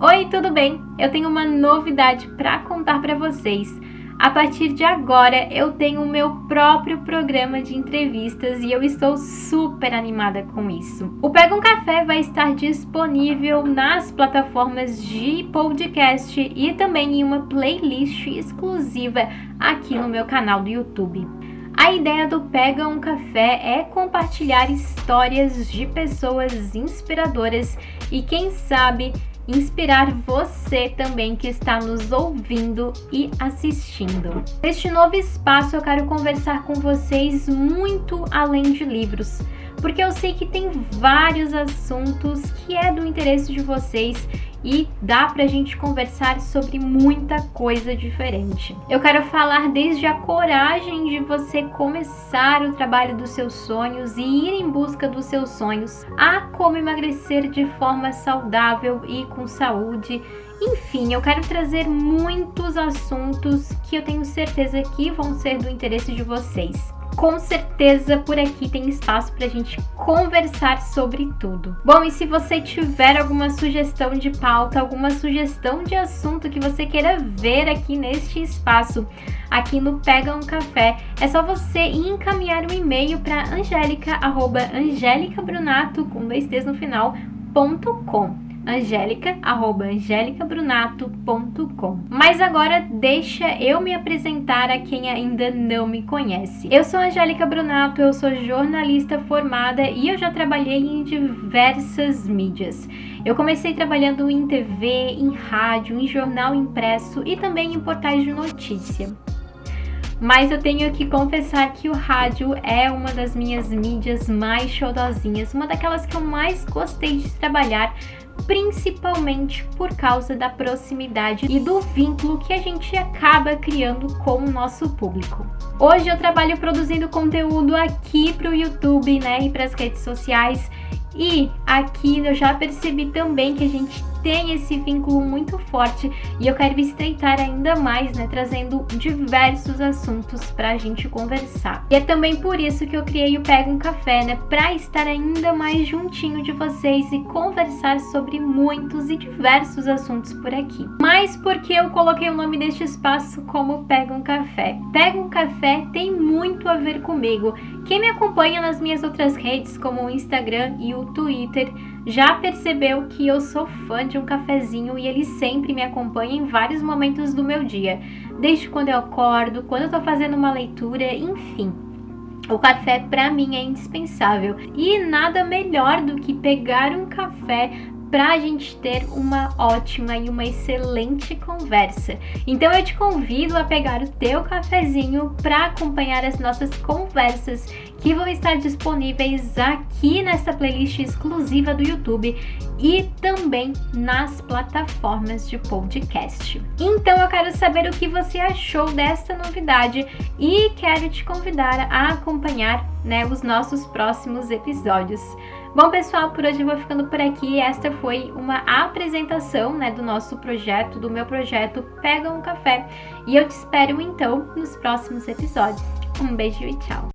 Oi, tudo bem? Eu tenho uma novidade para contar para vocês. A partir de agora, eu tenho o meu próprio programa de entrevistas e eu estou super animada com isso. O Pega um Café vai estar disponível nas plataformas de podcast e também em uma playlist exclusiva aqui no meu canal do YouTube. A ideia do Pega um Café é compartilhar histórias de pessoas inspiradoras e, quem sabe, inspirar você também que está nos ouvindo e assistindo. Neste novo espaço eu quero conversar com vocês muito além de livros, porque eu sei que tem vários assuntos que é do interesse de vocês e dá pra gente conversar sobre muita coisa diferente. Eu quero falar desde a coragem de você começar o trabalho dos seus sonhos e ir em busca dos seus sonhos, a como emagrecer de forma saudável e com saúde. Enfim, eu quero trazer muitos assuntos que eu tenho certeza que vão ser do interesse de vocês com certeza por aqui tem espaço para a gente conversar sobre tudo. Bom, e se você tiver alguma sugestão de pauta, alguma sugestão de assunto que você queira ver aqui neste espaço, aqui no Pega um Café, é só você encaminhar um e-mail para angélica, arroba angelicabrunato, com dois T's no final, ponto com angélica@angelicabrunato.com. Mas agora deixa eu me apresentar a quem ainda não me conhece. Eu sou Angélica Brunato, eu sou jornalista formada e eu já trabalhei em diversas mídias. Eu comecei trabalhando em TV, em rádio, em jornal impresso e também em portais de notícia. Mas eu tenho que confessar que o rádio é uma das minhas mídias mais chodozinhas, uma daquelas que eu mais gostei de trabalhar, principalmente por causa da proximidade e do vínculo que a gente acaba criando com o nosso público. Hoje eu trabalho produzindo conteúdo aqui para o YouTube, né, e para as redes sociais. E aqui eu já percebi também que a gente tem esse vínculo muito forte e eu quero estreitar ainda mais, né, trazendo diversos assuntos para a gente conversar. E é também por isso que eu criei o Pega um Café, né, para estar ainda mais juntinho de vocês e conversar sobre muitos e diversos assuntos por aqui. Mas porque eu coloquei o nome deste espaço como Pega um Café? Pega um Café tem muito a ver comigo. Quem me acompanha nas minhas outras redes, como o Instagram e o Twitter, já percebeu que eu sou fã de um cafezinho e ele sempre me acompanha em vários momentos do meu dia, desde quando eu acordo, quando eu tô fazendo uma leitura, enfim. O café para mim é indispensável e nada melhor do que pegar um café para a gente ter uma ótima e uma excelente conversa. Então eu te convido a pegar o teu cafezinho para acompanhar as nossas conversas que vão estar disponíveis aqui nessa playlist exclusiva do YouTube e também nas plataformas de podcast. Então eu quero saber o que você achou desta novidade e quero te convidar a acompanhar né, os nossos próximos episódios. Bom, pessoal, por hoje eu vou ficando por aqui. Esta foi uma apresentação né, do nosso projeto, do meu projeto Pega um Café. E eu te espero então nos próximos episódios. Um beijo e tchau!